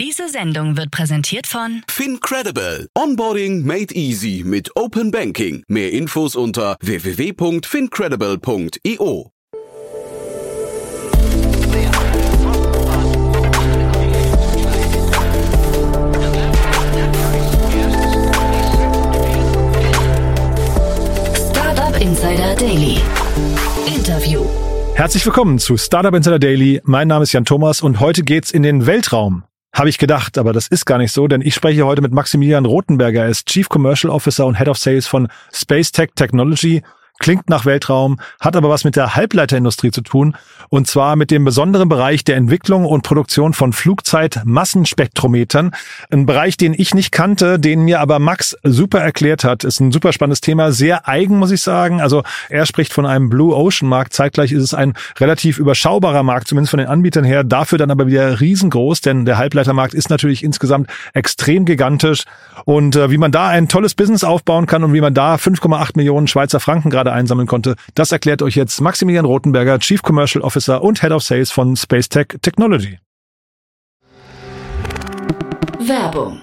Diese Sendung wird präsentiert von FinCredible. Onboarding made easy mit Open Banking. Mehr Infos unter www.fincredible.io. Startup Insider Daily. Interview. Herzlich willkommen zu Startup Insider Daily. Mein Name ist Jan Thomas und heute geht's in den Weltraum. Habe ich gedacht, aber das ist gar nicht so, denn ich spreche heute mit Maximilian Rothenberger. Er ist Chief Commercial Officer und Head of Sales von Space Tech Technology klingt nach Weltraum, hat aber was mit der Halbleiterindustrie zu tun und zwar mit dem besonderen Bereich der Entwicklung und Produktion von Flugzeitmassenspektrometern. Ein Bereich, den ich nicht kannte, den mir aber Max super erklärt hat. Ist ein super spannendes Thema, sehr eigen, muss ich sagen. Also er spricht von einem Blue Ocean Markt. Zeitgleich ist es ein relativ überschaubarer Markt, zumindest von den Anbietern her. Dafür dann aber wieder riesengroß, denn der Halbleitermarkt ist natürlich insgesamt extrem gigantisch. Und äh, wie man da ein tolles Business aufbauen kann und wie man da 5,8 Millionen Schweizer Franken gerade gerade einsammeln konnte. Das erklärt euch jetzt Maximilian Rothenberger, Chief Commercial Officer und Head of Sales von Space Tech Technology. Werbung.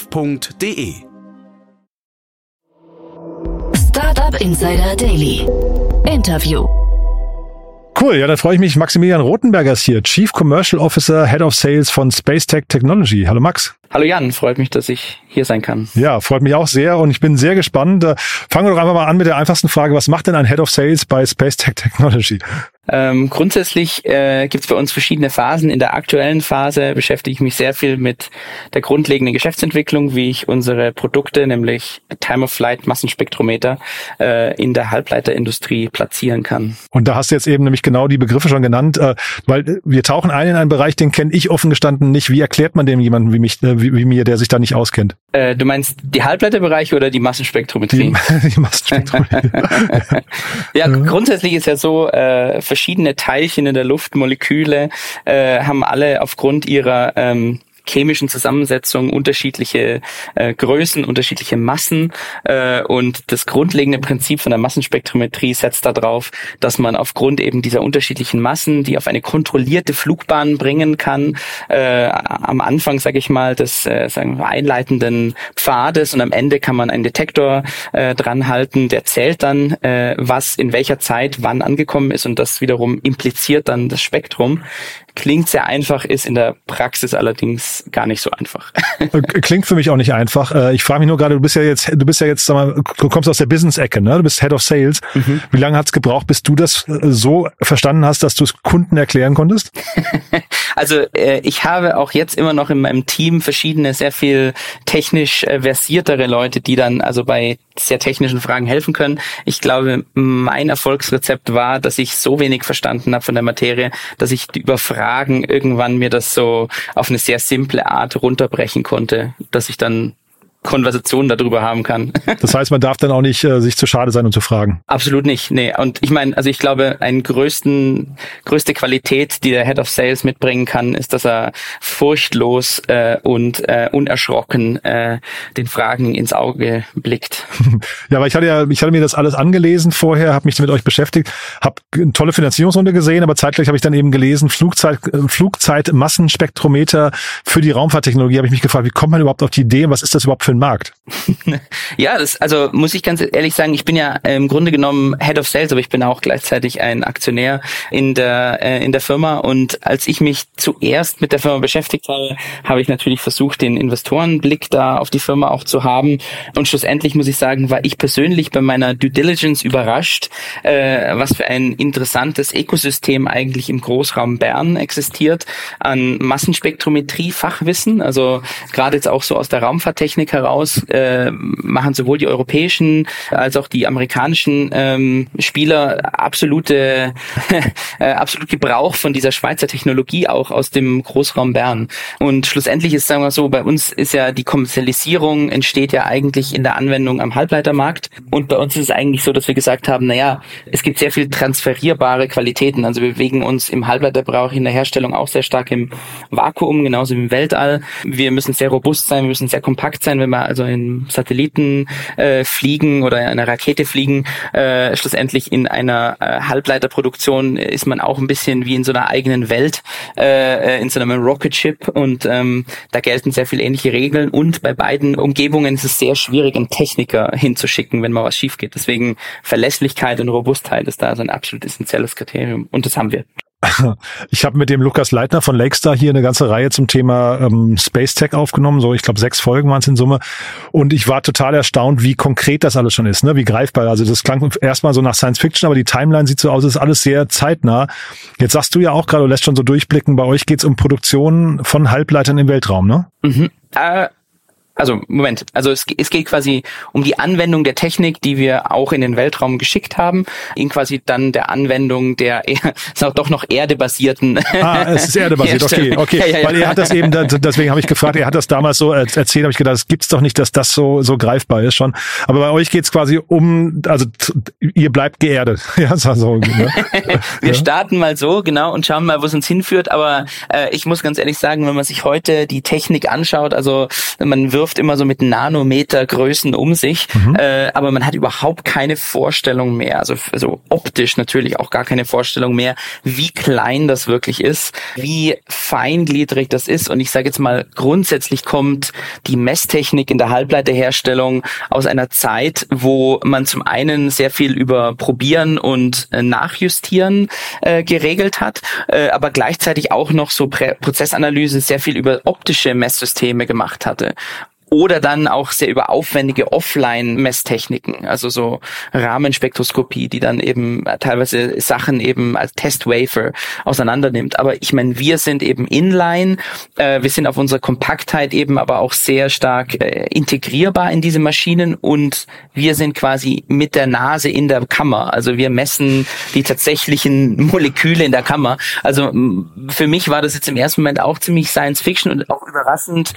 www.startup.de. Startup Insider Daily. Interview. Cool, ja, dann freue ich mich. Maximilian Rothenberger ist hier, Chief Commercial Officer, Head of Sales von Space Tech Technology. Hallo Max. Hallo Jan, freut mich, dass ich hier sein kann. Ja, freut mich auch sehr und ich bin sehr gespannt. Äh, fangen wir doch einfach mal an mit der einfachsten Frage. Was macht denn ein Head of Sales bei Space Tech Technology? Ähm, grundsätzlich äh, gibt es bei uns verschiedene Phasen. In der aktuellen Phase beschäftige ich mich sehr viel mit der grundlegenden Geschäftsentwicklung, wie ich unsere Produkte, nämlich Time-of-Flight Massenspektrometer, äh, in der Halbleiterindustrie platzieren kann. Und da hast du jetzt eben nämlich genau die Begriffe schon genannt, äh, weil wir tauchen ein in einen Bereich, den kenne ich offen gestanden nicht. Wie erklärt man dem jemanden wie mich, äh, wie, wie mir, der sich da nicht auskennt? Äh, du meinst die Halbleiterbereiche oder die Massenspektrometrie? Die, die Massenspektrometrie. ja, grundsätzlich ist ja so, äh, verschiedene Teilchen in der Luft, Moleküle, äh, haben alle aufgrund ihrer ähm, chemischen Zusammensetzung unterschiedliche äh, Größen, unterschiedliche Massen äh, und das grundlegende Prinzip von der Massenspektrometrie setzt darauf, dass man aufgrund eben dieser unterschiedlichen Massen, die auf eine kontrollierte Flugbahn bringen kann, äh, am Anfang, sage ich mal, des äh, sagen wir, einleitenden Pfades und am Ende kann man einen Detektor äh, dran halten, der zählt dann, äh, was in welcher Zeit wann angekommen ist und das wiederum impliziert dann das Spektrum. Klingt sehr einfach, ist in der Praxis allerdings gar nicht so einfach. Äh, klingt für mich auch nicht einfach. Äh, ich frage mich nur gerade, du bist ja jetzt, du bist ja jetzt, sag mal, du kommst aus der Business-Ecke, ne? Du bist Head of Sales. Mhm. Wie lange hat es gebraucht, bis du das äh, so verstanden hast, dass du es Kunden erklären konntest? also ich habe auch jetzt immer noch in meinem Team verschiedene, sehr viel technisch versiertere Leute, die dann also bei sehr technischen Fragen helfen können. Ich glaube, mein Erfolgsrezept war, dass ich so wenig verstanden habe von der Materie, dass ich über Fragen irgendwann mir das so auf eine sehr simple Art runterbrechen konnte, dass ich dann Konversation darüber haben kann. Das heißt, man darf dann auch nicht äh, sich zu schade sein, um zu fragen. Absolut nicht. Nee. Und ich meine, also ich glaube, ein größten, größte Qualität, die der Head of Sales mitbringen kann, ist, dass er furchtlos äh, und äh, unerschrocken äh, den Fragen ins Auge blickt. Ja, aber ich hatte ja, ich hatte mir das alles angelesen vorher, habe mich mit euch beschäftigt, habe eine tolle Finanzierungsrunde gesehen, aber zeitgleich habe ich dann eben gelesen, Flugzeit, äh, Flugzeitmassenspektrometer für die Raumfahrttechnologie, habe ich mich gefragt, wie kommt man überhaupt auf die Idee und was ist das überhaupt für für einen Markt? ja, das, also muss ich ganz ehrlich sagen, ich bin ja im Grunde genommen Head of Sales, aber ich bin auch gleichzeitig ein Aktionär in der, äh, in der Firma. Und als ich mich zuerst mit der Firma beschäftigt habe, habe ich natürlich versucht, den Investorenblick da auf die Firma auch zu haben. Und schlussendlich muss ich sagen, war ich persönlich bei meiner Due Diligence überrascht, äh, was für ein interessantes Ökosystem eigentlich im Großraum Bern existiert an Massenspektrometrie, Fachwissen, also gerade jetzt auch so aus der Raumfahrttechnik heraus äh, machen sowohl die europäischen als auch die amerikanischen ähm, Spieler absolute äh, absolut Gebrauch von dieser Schweizer Technologie auch aus dem Großraum Bern. Und schlussendlich ist, sagen wir so, bei uns ist ja die Kommerzialisierung entsteht ja eigentlich in der Anwendung am Halbleitermarkt. Und bei uns ist es eigentlich so, dass wir gesagt haben, naja, es gibt sehr viel transferierbare Qualitäten. Also wir bewegen uns im Halbleiterbrauch in der Herstellung auch sehr stark im Vakuum, genauso wie im Weltall. Wir müssen sehr robust sein, wir müssen sehr kompakt sein, wenn wir also in Satelliten äh, fliegen oder in einer Rakete fliegen. Äh, schlussendlich in einer äh, Halbleiterproduktion ist man auch ein bisschen wie in so einer eigenen Welt, äh, in so einem Rocket Ship und ähm, da gelten sehr viele ähnliche Regeln und bei beiden Umgebungen ist es sehr schwierig, einen Techniker hinzuschicken, wenn mal was schief geht. Deswegen Verlässlichkeit und Robustheit ist da so ein absolut essentielles Kriterium und das haben wir. Ich habe mit dem Lukas Leitner von Lakestar hier eine ganze Reihe zum Thema ähm, Space Tech aufgenommen. So, ich glaube, sechs Folgen waren es in Summe. Und ich war total erstaunt, wie konkret das alles schon ist, ne? wie greifbar. Also das klang erstmal so nach Science Fiction, aber die Timeline sieht so aus, es ist alles sehr zeitnah. Jetzt sagst du ja auch gerade, du lässt schon so durchblicken, bei euch geht's um Produktion von Halbleitern im Weltraum, ne? Mhm. Äh, also Moment, also es, es geht quasi um die Anwendung der Technik, die wir auch in den Weltraum geschickt haben, in quasi dann der Anwendung der eher, ist auch doch noch erdebasierten. Ah, es ist erdebasiert, okay, okay. Ja, ja, ja. Weil er hat das eben, deswegen habe ich gefragt, er hat das damals so erzählt, habe ich gedacht, es gibt's doch nicht, dass das so so greifbar ist schon. Aber bei euch geht's quasi um, also ihr bleibt geerdet. Ja, so, ne? wir starten mal so, genau, und schauen mal, wo es uns hinführt. Aber äh, ich muss ganz ehrlich sagen, wenn man sich heute die Technik anschaut, also man wirft wirft immer so mit Nanometergrößen um sich, mhm. äh, aber man hat überhaupt keine Vorstellung mehr, also, also optisch natürlich auch gar keine Vorstellung mehr, wie klein das wirklich ist, wie feingliedrig das ist. Und ich sage jetzt mal, grundsätzlich kommt die Messtechnik in der Halbleiterherstellung aus einer Zeit, wo man zum einen sehr viel über Probieren und äh, Nachjustieren äh, geregelt hat, äh, aber gleichzeitig auch noch so Prozessanalyse sehr viel über optische Messsysteme gemacht hatte oder dann auch sehr über aufwendige Offline-Messtechniken, also so Rahmenspektroskopie, die dann eben teilweise Sachen eben als Testwafer auseinandernimmt. Aber ich meine, wir sind eben inline, äh, wir sind auf unserer Kompaktheit eben aber auch sehr stark äh, integrierbar in diese Maschinen und wir sind quasi mit der Nase in der Kammer. Also wir messen die tatsächlichen Moleküle in der Kammer. Also für mich war das jetzt im ersten Moment auch ziemlich Science Fiction und auch überraschend,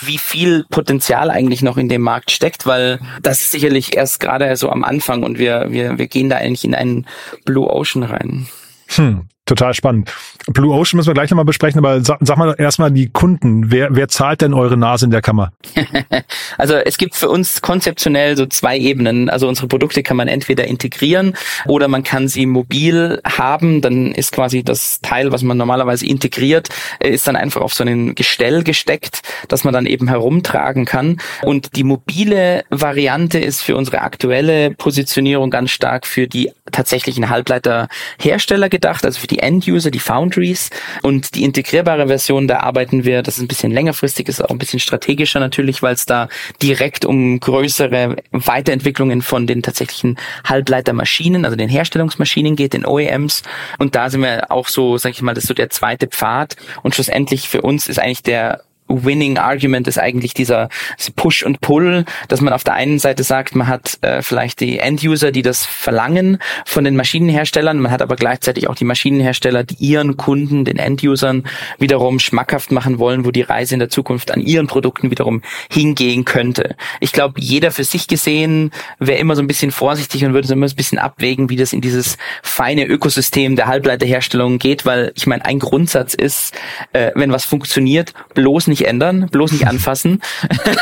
wie viel Potenzial eigentlich noch in dem Markt steckt, weil das ist sicherlich erst gerade so am Anfang und wir, wir, wir gehen da eigentlich in einen Blue Ocean rein. Hm. Total spannend. Blue Ocean müssen wir gleich nochmal besprechen, aber sag, sag mal erstmal die Kunden. Wer, wer zahlt denn eure Nase in der Kammer? also es gibt für uns konzeptionell so zwei Ebenen. Also unsere Produkte kann man entweder integrieren oder man kann sie mobil haben. Dann ist quasi das Teil, was man normalerweise integriert, äh, ist dann einfach auf so einen Gestell gesteckt, dass man dann eben herumtragen kann. Und die mobile Variante ist für unsere aktuelle Positionierung ganz stark für die tatsächlichen Halbleiterhersteller gedacht, also für die End-User, die Foundries und die integrierbare Version, da arbeiten wir, das ist ein bisschen längerfristig, ist auch ein bisschen strategischer natürlich, weil es da direkt um größere Weiterentwicklungen von den tatsächlichen Halbleitermaschinen, also den Herstellungsmaschinen geht, den OEMs und da sind wir auch so, sag ich mal, das ist so der zweite Pfad. Und schlussendlich für uns ist eigentlich der Winning Argument ist eigentlich dieser Push und Pull, dass man auf der einen Seite sagt, man hat äh, vielleicht die End-User, die das verlangen von den Maschinenherstellern, man hat aber gleichzeitig auch die Maschinenhersteller, die ihren Kunden, den End-Usern wiederum schmackhaft machen wollen, wo die Reise in der Zukunft an ihren Produkten wiederum hingehen könnte. Ich glaube, jeder für sich gesehen wäre immer so ein bisschen vorsichtig und würde so immer ein bisschen abwägen, wie das in dieses feine Ökosystem der Halbleiterherstellung geht, weil ich meine, ein Grundsatz ist, äh, wenn was funktioniert, bloß nicht nicht ändern, bloß nicht anfassen.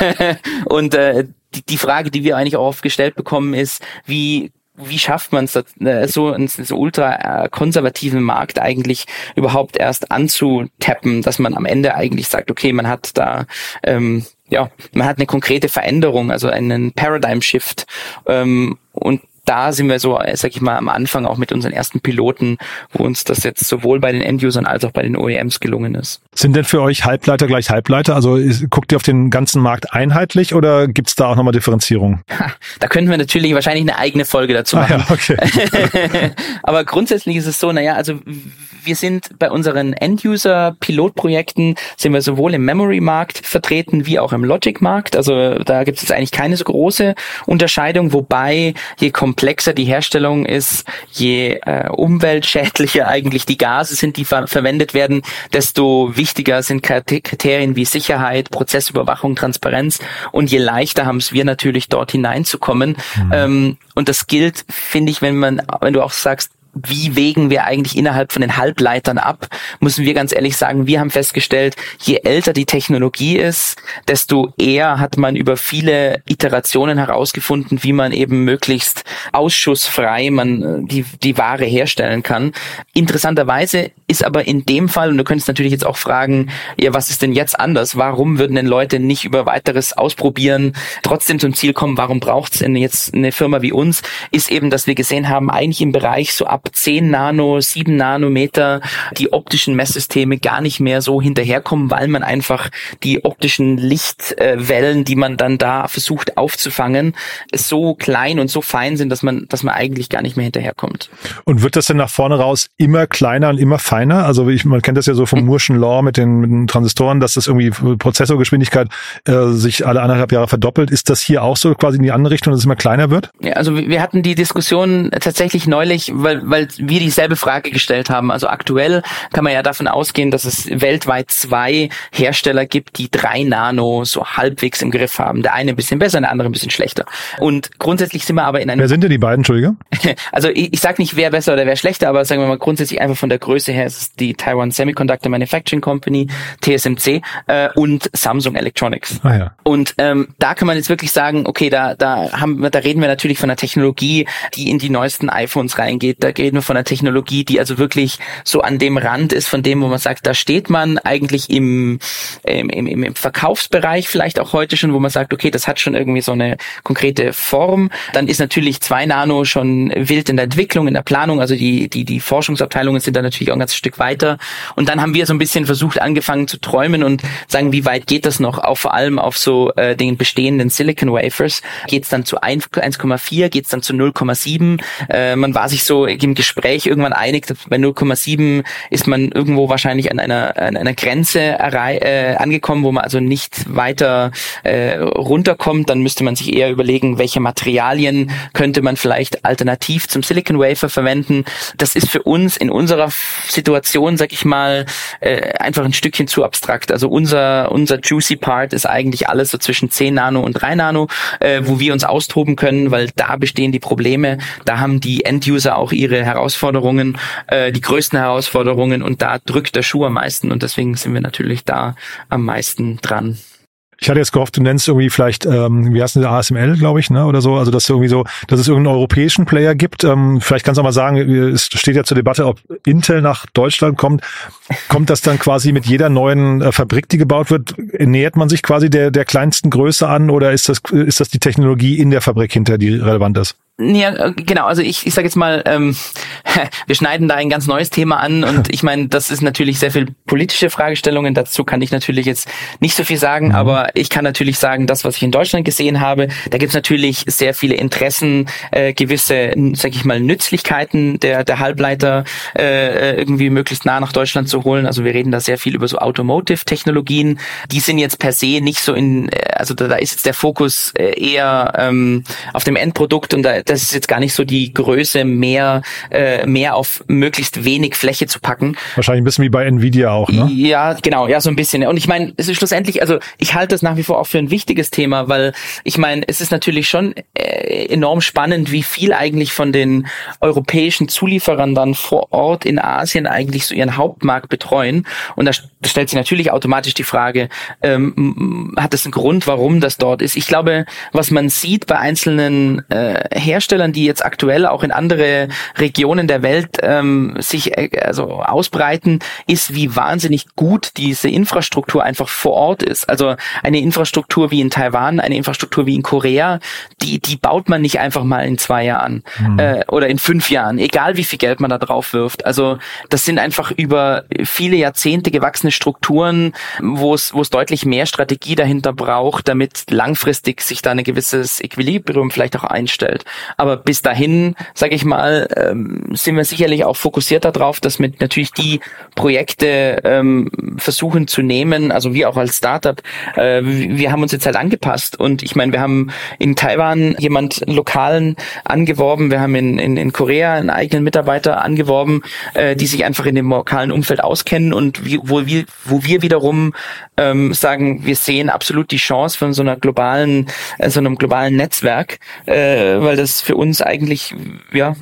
und äh, die, die Frage, die wir eigentlich auch oft gestellt bekommen, ist, wie wie schafft man es, äh, so einen so ultra äh, konservativen Markt eigentlich überhaupt erst anzutappen, dass man am Ende eigentlich sagt, okay, man hat da ähm, ja, man hat eine konkrete Veränderung, also einen Paradigm Shift ähm, und da sind wir so, äh, sag ich mal, am Anfang auch mit unseren ersten Piloten, wo uns das jetzt sowohl bei den Endusern als auch bei den OEMs gelungen ist. Sind denn für euch Halbleiter gleich Halbleiter? Also ist, guckt ihr auf den ganzen Markt einheitlich oder gibt's da auch nochmal Differenzierung? Ha, da könnten wir natürlich wahrscheinlich eine eigene Folge dazu machen. Ah, ja, okay. Aber grundsätzlich ist es so, naja, also wir sind bei unseren End-User-Pilotprojekten sind wir sowohl im Memory-Markt vertreten wie auch im Logic-Markt. Also da gibt es eigentlich keine so große Unterscheidung, wobei je komplexer die Herstellung ist, je äh, umweltschädlicher eigentlich die Gase sind, die ver verwendet werden, desto wichtiger sind Kriterien wie Sicherheit, Prozessüberwachung, Transparenz und je leichter haben es wir natürlich dort hineinzukommen. Mhm. Ähm, und das gilt, finde ich, wenn man, wenn du auch sagst, wie wägen wir eigentlich innerhalb von den Halbleitern ab, müssen wir ganz ehrlich sagen, wir haben festgestellt, je älter die Technologie ist, desto eher hat man über viele Iterationen herausgefunden, wie man eben möglichst ausschussfrei man äh, die, die Ware herstellen kann. Interessanterweise ist aber in dem Fall, und du könntest natürlich jetzt auch fragen, ja, was ist denn jetzt anders? Warum würden denn Leute nicht über weiteres ausprobieren, trotzdem zum Ziel kommen? Warum braucht es denn jetzt eine Firma wie uns? Ist eben, dass wir gesehen haben, eigentlich im Bereich so ab 10 Nano, 7 Nanometer die optischen Messsysteme gar nicht mehr so hinterherkommen, weil man einfach die optischen Lichtwellen, die man dann da versucht aufzufangen, so klein und so fein sind, dass man, dass man eigentlich gar nicht mehr hinterherkommt. Und wird das denn nach vorne raus immer kleiner und immer feiner? Also ich, man kennt das ja so vom Murschen Law mit den, mit den Transistoren, dass das irgendwie Prozessorgeschwindigkeit äh, sich alle anderthalb Jahre verdoppelt. Ist das hier auch so quasi in die andere Richtung, dass es immer kleiner wird? Ja, also wir hatten die Diskussion tatsächlich neulich, weil, weil wir dieselbe Frage gestellt haben. Also aktuell kann man ja davon ausgehen, dass es weltweit zwei Hersteller gibt, die drei Nano so halbwegs im Griff haben. Der eine ein bisschen besser, der andere ein bisschen schlechter. Und grundsätzlich sind wir aber in einem... Wer sind denn die beiden, Entschuldige? Also ich, ich sage nicht, wer besser oder wer schlechter, aber sagen wir mal grundsätzlich einfach von der Größe her ist die Taiwan Semiconductor Manufacturing Company, TSMC äh, und Samsung Electronics. Ah, ja. Und ähm, da kann man jetzt wirklich sagen, okay, da da haben wir, da reden wir natürlich von einer Technologie, die in die neuesten iPhones reingeht. Da reden wir von einer Technologie, die also wirklich so an dem Rand ist von dem, wo man sagt, da steht man eigentlich im im, im, im Verkaufsbereich vielleicht auch heute schon, wo man sagt, okay, das hat schon irgendwie so eine konkrete Form. Dann ist natürlich 2 Nano schon wild in der Entwicklung, in der Planung. Also die die die Forschungsabteilungen sind da natürlich auch ein ganzes Stück weiter. Und dann haben wir so ein bisschen versucht, angefangen zu träumen und sagen, wie weit geht das noch? Auch vor allem auf so äh, den bestehenden Silicon Wafers. Geht es dann zu 1,4? Geht es dann zu 0,7? Äh, man war sich so im Gespräch irgendwann einig, dass bei 0,7 ist man irgendwo wahrscheinlich an einer, an einer Grenze äh, angekommen, wo man also nicht weiter äh, runterkommt. Dann müsste man sich eher überlegen, welche Materialien könnte man vielleicht alternativ zum Silicon Wafer verwenden. Das ist für uns in unserer Situation sag ich mal, äh, einfach ein Stückchen zu abstrakt. Also unser, unser juicy Part ist eigentlich alles so zwischen 10 Nano und 3 Nano, äh, wo wir uns austoben können, weil da bestehen die Probleme, da haben die End-User auch ihre Herausforderungen, äh, die größten Herausforderungen und da drückt der Schuh am meisten und deswegen sind wir natürlich da am meisten dran. Ich hatte jetzt gehofft, du nennst irgendwie vielleicht, ähm, wie heißt denn ASML, glaube ich, ne, oder so, also dass irgendwie so, dass es irgendeinen europäischen Player gibt. Ähm, vielleicht kannst du auch mal sagen, es steht ja zur Debatte, ob Intel nach Deutschland kommt. Kommt das dann quasi mit jeder neuen äh, Fabrik, die gebaut wird, nähert man sich quasi der, der kleinsten Größe an oder ist das, ist das die Technologie in der Fabrik hinter, die relevant ist? Ja, äh, genau, also ich, ich sage jetzt mal, ähm, wir schneiden da ein ganz neues Thema an und ich meine, das ist natürlich sehr viel politische Fragestellungen, dazu kann ich natürlich jetzt nicht so viel sagen, mhm. aber ich kann natürlich sagen, das, was ich in Deutschland gesehen habe, da gibt's natürlich sehr viele Interessen, äh, gewisse, sag ich mal, Nützlichkeiten der, der Halbleiter äh, irgendwie möglichst nah nach Deutschland zu holen. Also wir reden da sehr viel über so Automotive-Technologien, die sind jetzt per se nicht so in, äh, also da, da ist jetzt der Fokus äh, eher ähm, auf dem Endprodukt und da das ist jetzt gar nicht so die Größe, mehr, äh, mehr auf möglichst wenig Fläche zu packen. Wahrscheinlich ein bisschen wie bei Nvidia auch, ne? Ja, genau, ja, so ein bisschen. Und ich meine, es ist schlussendlich, also ich halte das nach wie vor auch für ein wichtiges Thema, weil ich meine, es ist natürlich schon äh, enorm spannend, wie viel eigentlich von den europäischen Zulieferern dann vor Ort in Asien eigentlich so ihren Hauptmarkt betreuen. Und da, da stellt sich natürlich automatisch die Frage, ähm, hat es einen Grund, warum das dort ist? Ich glaube, was man sieht bei einzelnen äh, Herstellern, die jetzt aktuell auch in andere Regionen der Welt ähm, sich äh, also ausbreiten, ist, wie wahnsinnig gut diese Infrastruktur einfach vor Ort ist. Also eine Infrastruktur wie in Taiwan, eine Infrastruktur wie in Korea, die, die baut man nicht einfach mal in zwei Jahren mhm. äh, oder in fünf Jahren, egal wie viel Geld man da drauf wirft. Also das sind einfach über viele Jahrzehnte gewachsene Strukturen, wo es, wo es deutlich mehr Strategie dahinter braucht, damit langfristig sich da ein gewisses Equilibrium vielleicht auch einstellt. Aber bis dahin, sage ich mal, ähm, sind wir sicherlich auch fokussiert darauf, dass wir natürlich die Projekte ähm, versuchen zu nehmen, also wir auch als Startup, äh, wir haben uns jetzt halt angepasst und ich meine, wir haben in Taiwan jemand lokalen angeworben, wir haben in, in, in Korea einen eigenen Mitarbeiter angeworben, äh, die sich einfach in dem lokalen Umfeld auskennen und wie, wo wir, wo wir wiederum ähm, sagen, wir sehen absolut die Chance von so einer globalen, äh, so einem globalen Netzwerk, äh, weil das für uns eigentlich ja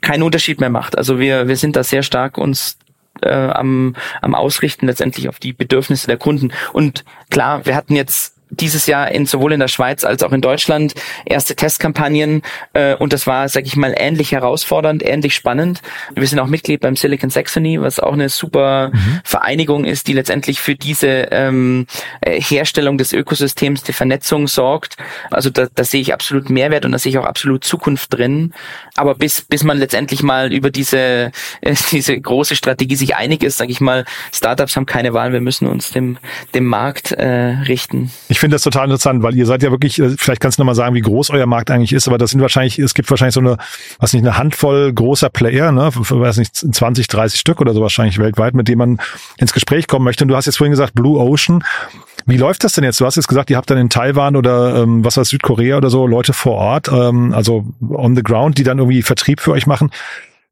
keinen Unterschied mehr macht. Also wir wir sind da sehr stark uns äh, am, am Ausrichten letztendlich auf die Bedürfnisse der Kunden. Und klar, wir hatten jetzt dieses Jahr in sowohl in der Schweiz als auch in Deutschland erste Testkampagnen äh, und das war, sag ich mal, ähnlich herausfordernd, ähnlich spannend. Wir sind auch Mitglied beim Silicon Saxony, was auch eine super mhm. Vereinigung ist, die letztendlich für diese ähm, äh, Herstellung des Ökosystems, die Vernetzung sorgt. Also da, da sehe ich absolut Mehrwert und da sehe ich auch absolut Zukunft drin. Aber bis bis man letztendlich mal über diese äh, diese große Strategie sich einig ist, sage ich mal, Startups haben keine Wahl, wir müssen uns dem dem Markt äh, richten. Ich finde das total interessant, weil ihr seid ja wirklich, äh, vielleicht kannst du nochmal sagen, wie groß euer Markt eigentlich ist, aber das sind wahrscheinlich, es gibt wahrscheinlich so eine, was nicht, eine Handvoll großer Player, ne, weiß nicht, 20, 30 Stück oder so wahrscheinlich weltweit, mit denen man ins Gespräch kommen möchte. Und du hast jetzt vorhin gesagt, Blue Ocean. Wie läuft das denn jetzt? Du hast jetzt gesagt, ihr habt dann in Taiwan oder ähm, was war Südkorea oder so Leute vor Ort, ähm, also on the ground, die dann irgendwie Vertrieb für euch machen.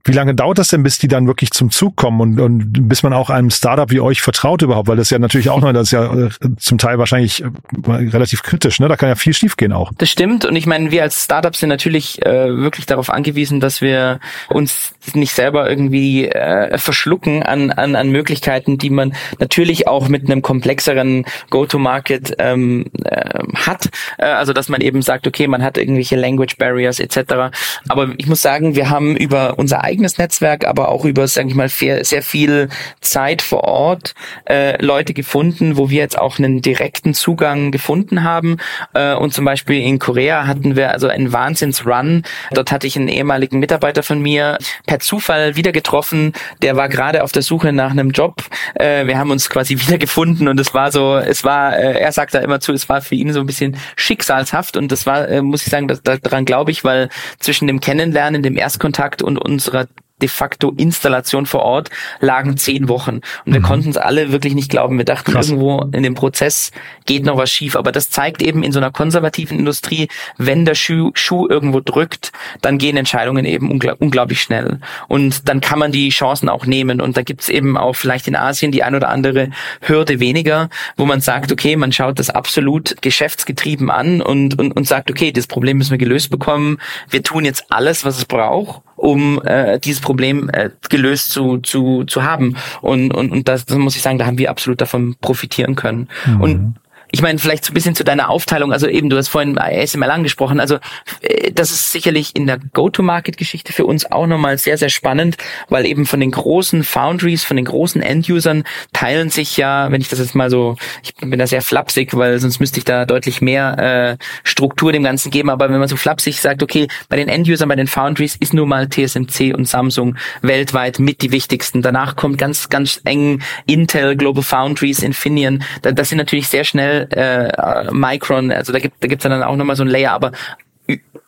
Wie lange dauert das denn, bis die dann wirklich zum Zug kommen und, und bis man auch einem Startup wie euch vertraut überhaupt? Weil das ja natürlich auch noch, das ist ja äh, zum Teil wahrscheinlich äh, relativ kritisch, ne? Da kann ja viel schiefgehen auch. Das stimmt und ich meine, wir als Startup sind natürlich äh, wirklich darauf angewiesen, dass wir uns nicht selber irgendwie äh, verschlucken an, an, an Möglichkeiten, die man natürlich auch mit einem komplexeren Go-to-Market ähm, äh, hat. Äh, also dass man eben sagt, okay, man hat irgendwelche Language Barriers etc. Aber ich muss sagen, wir haben über unser eigenes Netzwerk, aber auch über, sage ich mal, sehr, viel Zeit vor Ort äh, Leute gefunden, wo wir jetzt auch einen direkten Zugang gefunden haben. Äh, und zum Beispiel in Korea hatten wir also einen Wahnsinns-Run. Dort hatte ich einen ehemaligen Mitarbeiter von mir per Zufall wieder getroffen. Der war gerade auf der Suche nach einem Job. Äh, wir haben uns quasi wieder gefunden und es war so, es war, äh, er sagt da immer zu, es war für ihn so ein bisschen schicksalshaft und das war, äh, muss ich sagen, das, daran glaube ich, weil zwischen dem Kennenlernen, dem Erstkontakt und unserer de facto Installation vor Ort lagen zehn Wochen. Und wir mhm. konnten es alle wirklich nicht glauben. Wir dachten, Krass. irgendwo in dem Prozess geht noch was schief. Aber das zeigt eben in so einer konservativen Industrie, wenn der Schuh, Schuh irgendwo drückt, dann gehen Entscheidungen eben ungl unglaublich schnell. Und dann kann man die Chancen auch nehmen. Und da gibt's eben auch vielleicht in Asien die ein oder andere Hürde weniger, wo man sagt, okay, man schaut das absolut geschäftsgetrieben an und, und, und sagt, okay, das Problem müssen wir gelöst bekommen. Wir tun jetzt alles, was es braucht um äh, dieses Problem äh, gelöst zu, zu, zu haben. Und, und, und das, das muss ich sagen, da haben wir absolut davon profitieren können. Mhm. Und ich meine, vielleicht so ein bisschen zu deiner Aufteilung, also eben, du hast vorhin ASML angesprochen, also äh, das ist sicherlich in der Go-to-Market-Geschichte für uns auch nochmal sehr, sehr spannend, weil eben von den großen Foundries, von den großen End-Usern teilen sich ja, wenn ich das jetzt mal so, ich bin da sehr flapsig, weil sonst müsste ich da deutlich mehr äh, Struktur dem Ganzen geben, aber wenn man so flapsig sagt, okay, bei den End-Usern, bei den Foundries ist nur mal TSMC und Samsung weltweit mit die wichtigsten. Danach kommt ganz, ganz eng Intel, Global Foundries, Infineon, das sind natürlich sehr schnell äh, Micron, also da gibt da gibt's dann auch nochmal so ein Layer, aber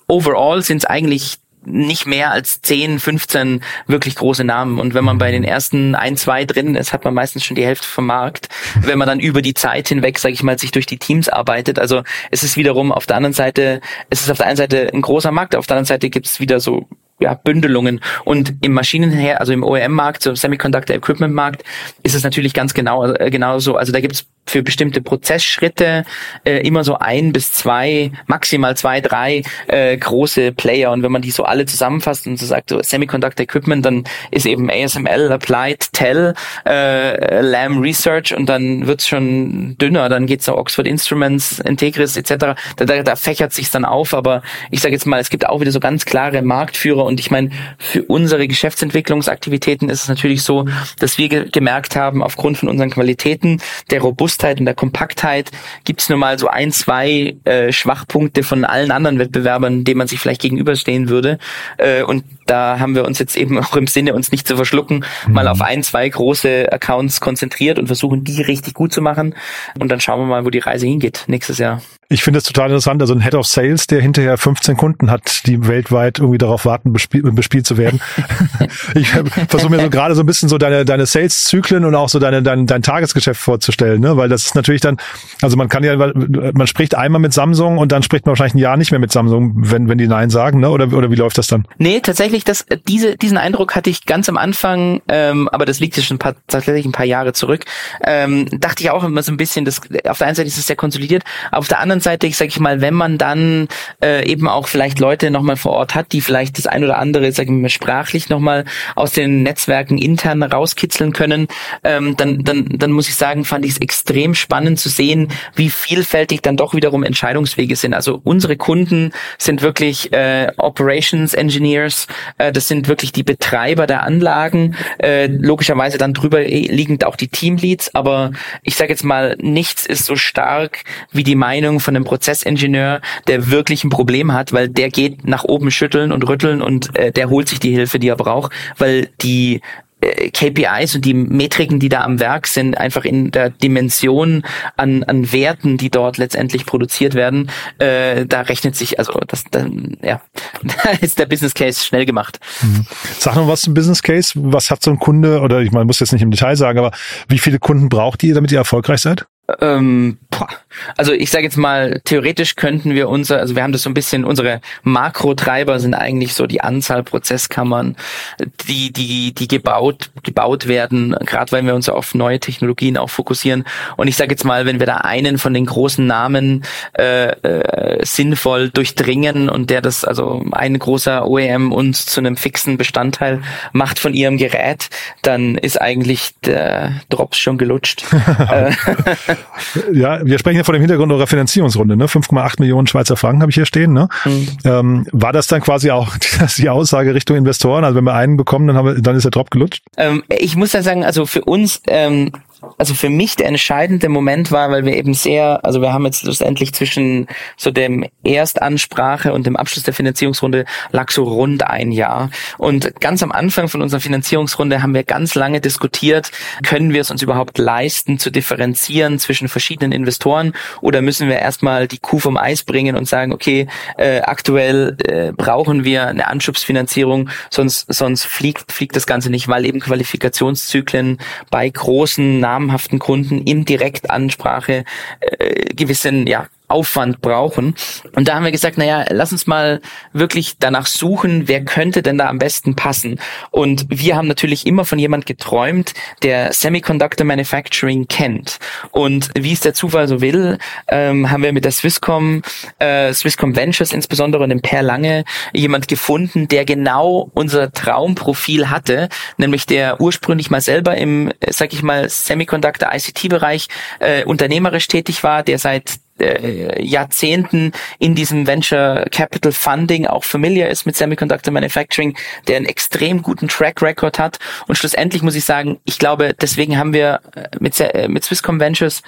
overall sind es eigentlich nicht mehr als 10, 15 wirklich große Namen. Und wenn man bei den ersten ein, zwei drin ist, hat man meistens schon die Hälfte vom Markt. Wenn man dann über die Zeit hinweg, sage ich mal, sich durch die Teams arbeitet. Also es ist wiederum auf der anderen Seite, es ist auf der einen Seite ein großer Markt, auf der anderen Seite gibt es wieder so ja, Bündelungen. Und im Maschinenher, also im OEM-Markt, so Semiconductor Equipment Markt, ist es natürlich ganz genau, äh, genauso. Also da gibt es für bestimmte Prozessschritte äh, immer so ein bis zwei, maximal zwei, drei äh, große Player. Und wenn man die so alle zusammenfasst und so sagt, so Semiconductor Equipment, dann ist eben ASML, Applied, Tel, äh, Lam Research und dann wird's schon dünner. Dann geht's noch Oxford Instruments, Integris etc. Da, da, da fächert sich's dann auf. Aber ich sage jetzt mal, es gibt auch wieder so ganz klare Marktführer. Und ich meine, für unsere Geschäftsentwicklungsaktivitäten ist es natürlich so, dass wir ge gemerkt haben, aufgrund von unseren Qualitäten, der Robust Robustheit und der Kompaktheit gibt es nur mal so ein, zwei äh, Schwachpunkte von allen anderen Wettbewerbern, denen man sich vielleicht gegenüberstehen würde. Äh, und da haben wir uns jetzt eben auch im Sinne, uns nicht zu verschlucken, mhm. mal auf ein, zwei große Accounts konzentriert und versuchen, die richtig gut zu machen. Und dann schauen wir mal, wo die Reise hingeht nächstes Jahr. Ich finde es total interessant. Also ein Head of Sales, der hinterher 15 Kunden hat, die weltweit irgendwie darauf warten, bespielt, bespielt zu werden. ich versuche mir so gerade so ein bisschen so deine, deine Sales-Zyklen und auch so deine, dein, dein Tagesgeschäft vorzustellen, ne? Weil das ist natürlich dann, also man kann ja, man spricht einmal mit Samsung und dann spricht man wahrscheinlich ein Jahr nicht mehr mit Samsung, wenn, wenn die Nein sagen, ne? Oder, oder wie läuft das dann? Nee, tatsächlich, das, diese, diesen Eindruck hatte ich ganz am Anfang, ähm, aber das liegt ja schon ein paar, tatsächlich ein paar Jahre zurück. Ähm, dachte ich auch immer so ein bisschen, das, auf der einen Seite ist es sehr konsolidiert, auf der anderen Ich sage ich mal, wenn man dann äh, eben auch vielleicht Leute nochmal vor Ort hat, die vielleicht das ein oder andere, sag ich mal, sprachlich nochmal aus den Netzwerken intern rauskitzeln können, ähm, dann, dann, dann muss ich sagen, fand ich es extrem spannend zu sehen, wie vielfältig dann doch wiederum Entscheidungswege sind. Also unsere Kunden sind wirklich äh, Operations Engineers, äh, das sind wirklich die Betreiber der Anlagen, äh, logischerweise dann drüber liegend auch die Teamleads, aber ich sage jetzt mal, nichts ist so stark wie die Meinung von einem Prozessingenieur, der wirklich ein Problem hat, weil der geht nach oben schütteln und rütteln und äh, der holt sich die Hilfe, die er braucht, weil die äh, KPIs und die Metriken, die da am Werk sind, einfach in der Dimension an, an Werten, die dort letztendlich produziert werden, äh, da rechnet sich, also das, dann, ja, da ist der Business Case schnell gemacht. Mhm. Sag noch was zum Business Case. Was hat so ein Kunde, oder ich meine, muss jetzt nicht im Detail sagen, aber wie viele Kunden braucht ihr, damit ihr erfolgreich seid? Ähm, also ich sage jetzt mal, theoretisch könnten wir unser, also wir haben das so ein bisschen, unsere Makrotreiber sind eigentlich so die Anzahl Prozesskammern, die, die, die gebaut, gebaut werden, gerade weil wir uns auf neue Technologien auch fokussieren. Und ich sage jetzt mal, wenn wir da einen von den großen Namen äh, äh, sinnvoll durchdringen und der das, also ein großer OEM uns zu einem fixen Bestandteil macht von ihrem Gerät, dann ist eigentlich der Drops schon gelutscht. Ja, wir sprechen ja vor dem Hintergrund eurer Finanzierungsrunde, ne? 5,8 Millionen Schweizer Franken habe ich hier stehen, ne? Mhm. Ähm, war das dann quasi auch die Aussage Richtung Investoren? Also wenn wir einen bekommen, dann, haben wir, dann ist der Drop gelutscht? Ähm, ich muss ja sagen, also für uns ähm, also für mich der entscheidende Moment war, weil wir eben sehr, also wir haben jetzt schlussendlich zwischen so dem Erstansprache und dem Abschluss der Finanzierungsrunde lag so rund ein Jahr. Und ganz am Anfang von unserer Finanzierungsrunde haben wir ganz lange diskutiert, können wir es uns überhaupt leisten zu differenzieren zwischen verschiedenen Investoren oder müssen wir erstmal die Kuh vom Eis bringen und sagen, okay, äh, aktuell äh, brauchen wir eine Anschubsfinanzierung, sonst, sonst fliegt, fliegt das Ganze nicht, weil eben Qualifikationszyklen bei großen namhaften Kunden in Direktansprache äh, gewissen ja, Aufwand brauchen. Und da haben wir gesagt, naja, lass uns mal wirklich danach suchen, wer könnte denn da am besten passen. Und wir haben natürlich immer von jemand geträumt, der Semiconductor Manufacturing kennt. Und wie es der Zufall so will, ähm, haben wir mit der Swisscom, äh, Swisscom Ventures insbesondere und dem Per Lange jemand gefunden, der genau unser Traumprofil hatte, nämlich der ursprünglich mal selber im, sag ich mal, Semiconductor ICT-Bereich äh, unternehmerisch tätig war, der seit äh, Jahrzehnten in diesem Venture Capital Funding auch familiar ist mit Semiconductor Manufacturing, der einen extrem guten Track Record hat. Und schlussendlich muss ich sagen, ich glaube, deswegen haben wir äh, mit, äh, mit Swisscom Ventures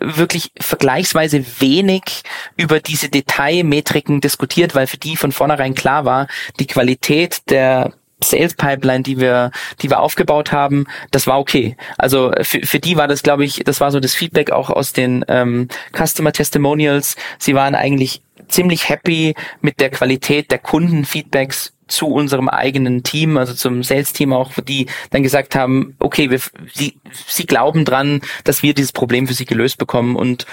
wirklich vergleichsweise wenig über diese Detailmetriken diskutiert, weil für die von vornherein klar war, die Qualität der Sales Pipeline, die wir, die wir aufgebaut haben, das war okay. Also für, für die war das, glaube ich, das war so das Feedback auch aus den ähm, Customer Testimonials. Sie waren eigentlich ziemlich happy mit der Qualität der Kundenfeedbacks zu unserem eigenen Team, also zum Sales-Team auch, die dann gesagt haben, okay, wir, sie, sie glauben dran, dass wir dieses Problem für sie gelöst bekommen und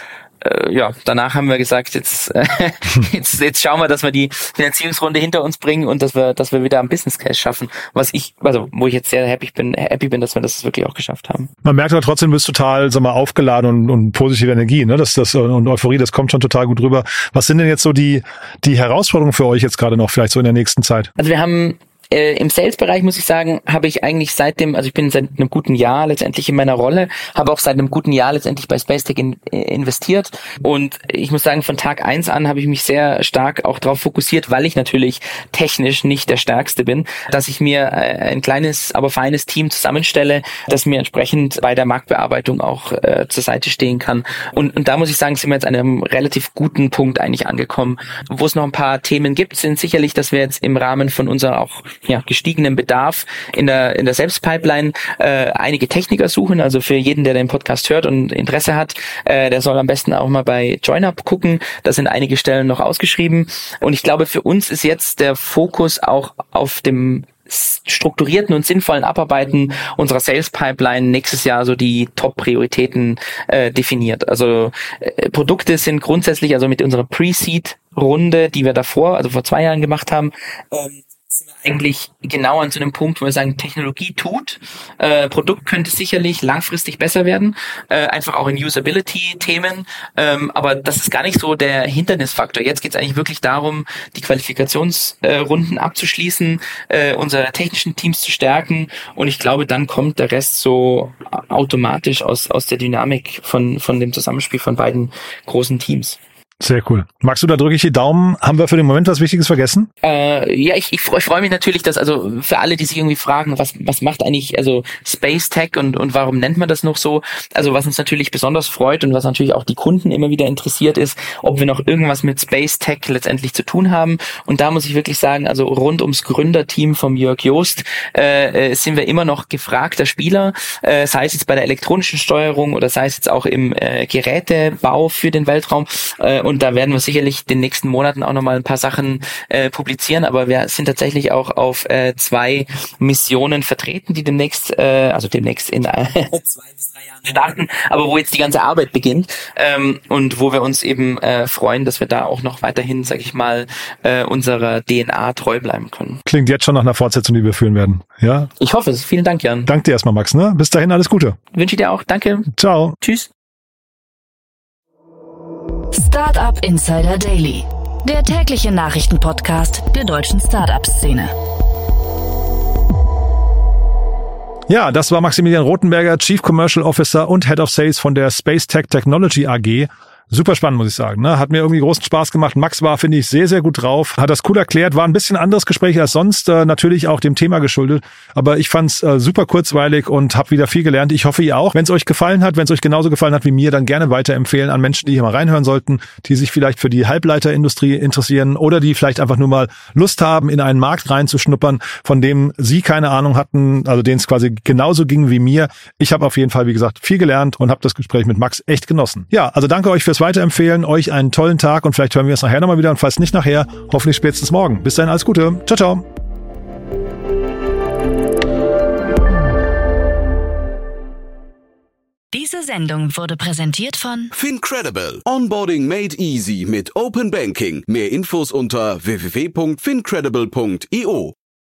äh, ja, danach haben wir gesagt, jetzt, äh, jetzt, jetzt schauen wir, dass wir die Finanzierungsrunde hinter uns bringen und dass wir, dass wir wieder am Business Case schaffen. Was ich, also wo ich jetzt sehr happy bin, happy bin, dass wir das wirklich auch geschafft haben. Man merkt aber trotzdem, du bist total, sag mal, aufgeladen und, und positive Energie, ne? Das, das und Euphorie, das kommt schon total gut rüber. Was sind denn jetzt so die, die Herausforderungen für euch jetzt gerade noch, vielleicht so in der nächsten Zeit? Also wir haben äh, Im Sales-Bereich muss ich sagen, habe ich eigentlich seit dem, also ich bin seit einem guten Jahr letztendlich in meiner Rolle, habe auch seit einem guten Jahr letztendlich bei Spacetech in, äh, investiert und ich muss sagen, von Tag eins an habe ich mich sehr stark auch darauf fokussiert, weil ich natürlich technisch nicht der Stärkste bin, dass ich mir äh, ein kleines, aber feines Team zusammenstelle, das mir entsprechend bei der Marktbearbeitung auch äh, zur Seite stehen kann. Und, und da muss ich sagen, sind wir jetzt an einem relativ guten Punkt eigentlich angekommen. Wo es noch ein paar Themen gibt, sind sicherlich, dass wir jetzt im Rahmen von unserer auch ja, gestiegenen Bedarf in der, in der Selbstpipeline äh, einige Techniker suchen. Also für jeden, der den Podcast hört und Interesse hat, äh, der soll am besten auch mal bei JoinUp gucken. Da sind einige Stellen noch ausgeschrieben. Und ich glaube, für uns ist jetzt der Fokus auch auf dem strukturierten und sinnvollen Abarbeiten unserer Sales Pipeline nächstes Jahr so die Top-Prioritäten äh, definiert. Also äh, Produkte sind grundsätzlich, also mit unserer Pre-Seed Runde, die wir davor, also vor zwei Jahren gemacht haben, ähm, sind wir eigentlich genau an so einem Punkt, wo wir sagen, Technologie tut, äh, Produkt könnte sicherlich langfristig besser werden, äh, einfach auch in Usability-Themen, ähm, aber das ist gar nicht so der Hindernisfaktor. Jetzt geht es eigentlich wirklich darum, die Qualifikationsrunden äh, abzuschließen, äh, unsere technischen Teams zu stärken und ich glaube, dann kommt der Rest so automatisch aus, aus der Dynamik von, von dem Zusammenspiel von beiden großen Teams. Sehr cool. Magst du, da drücke ich die Daumen. Haben wir für den Moment was Wichtiges vergessen? Äh, ja, ich, ich freue freu mich natürlich, dass also für alle, die sich irgendwie fragen, was, was macht eigentlich also Space Tech und, und warum nennt man das noch so? Also was uns natürlich besonders freut und was natürlich auch die Kunden immer wieder interessiert ist, ob wir noch irgendwas mit Space Tech letztendlich zu tun haben. Und da muss ich wirklich sagen, also rund ums Gründerteam vom Jörg Joost äh, äh, sind wir immer noch gefragter Spieler, äh, sei es jetzt bei der elektronischen Steuerung oder sei es jetzt auch im äh, Gerätebau für den Weltraum. Äh, und da werden wir sicherlich den nächsten Monaten auch nochmal ein paar Sachen äh, publizieren, aber wir sind tatsächlich auch auf äh, zwei Missionen vertreten, die demnächst, äh, also demnächst in äh, zwei bis drei Jahren starten, aber wo jetzt die ganze Arbeit beginnt ähm, und wo wir uns eben äh, freuen, dass wir da auch noch weiterhin, sag ich mal, äh, unserer DNA treu bleiben können. Klingt jetzt schon nach einer Fortsetzung, die wir führen werden. Ja? Ich hoffe es. Vielen Dank, Jan. Danke dir erstmal, Max. Ne? Bis dahin alles Gute. Wünsche ich dir auch. Danke. Ciao. Tschüss. Startup Insider Daily, der tägliche Nachrichtenpodcast der deutschen Startup-Szene. Ja, das war Maximilian Rothenberger, Chief Commercial Officer und Head of Sales von der Space Tech Technology AG super spannend, muss ich sagen. Ne? Hat mir irgendwie großen Spaß gemacht. Max war, finde ich, sehr, sehr gut drauf. Hat das cool erklärt. War ein bisschen anderes Gespräch als sonst. Äh, natürlich auch dem Thema geschuldet. Aber ich fand's äh, super kurzweilig und habe wieder viel gelernt. Ich hoffe, ihr auch. Wenn es euch gefallen hat, wenn es euch genauso gefallen hat wie mir, dann gerne weiterempfehlen an Menschen, die hier mal reinhören sollten, die sich vielleicht für die Halbleiterindustrie interessieren oder die vielleicht einfach nur mal Lust haben, in einen Markt reinzuschnuppern, von dem sie keine Ahnung hatten, also denen es quasi genauso ging wie mir. Ich habe auf jeden Fall, wie gesagt, viel gelernt und habe das Gespräch mit Max echt genossen. Ja, also danke euch fürs Weiterempfehlen. Euch einen tollen Tag und vielleicht hören wir es nachher nochmal wieder und falls nicht nachher, hoffentlich spätestens morgen. Bis dahin alles Gute. Ciao, ciao. Diese Sendung wurde präsentiert von Fincredible. Onboarding made easy mit Open Banking. Mehr Infos unter www.fincredible.io.